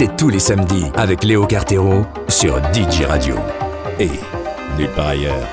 c'est tous les samedis avec Léo Cartero sur DJ Radio. Et nulle part ailleurs.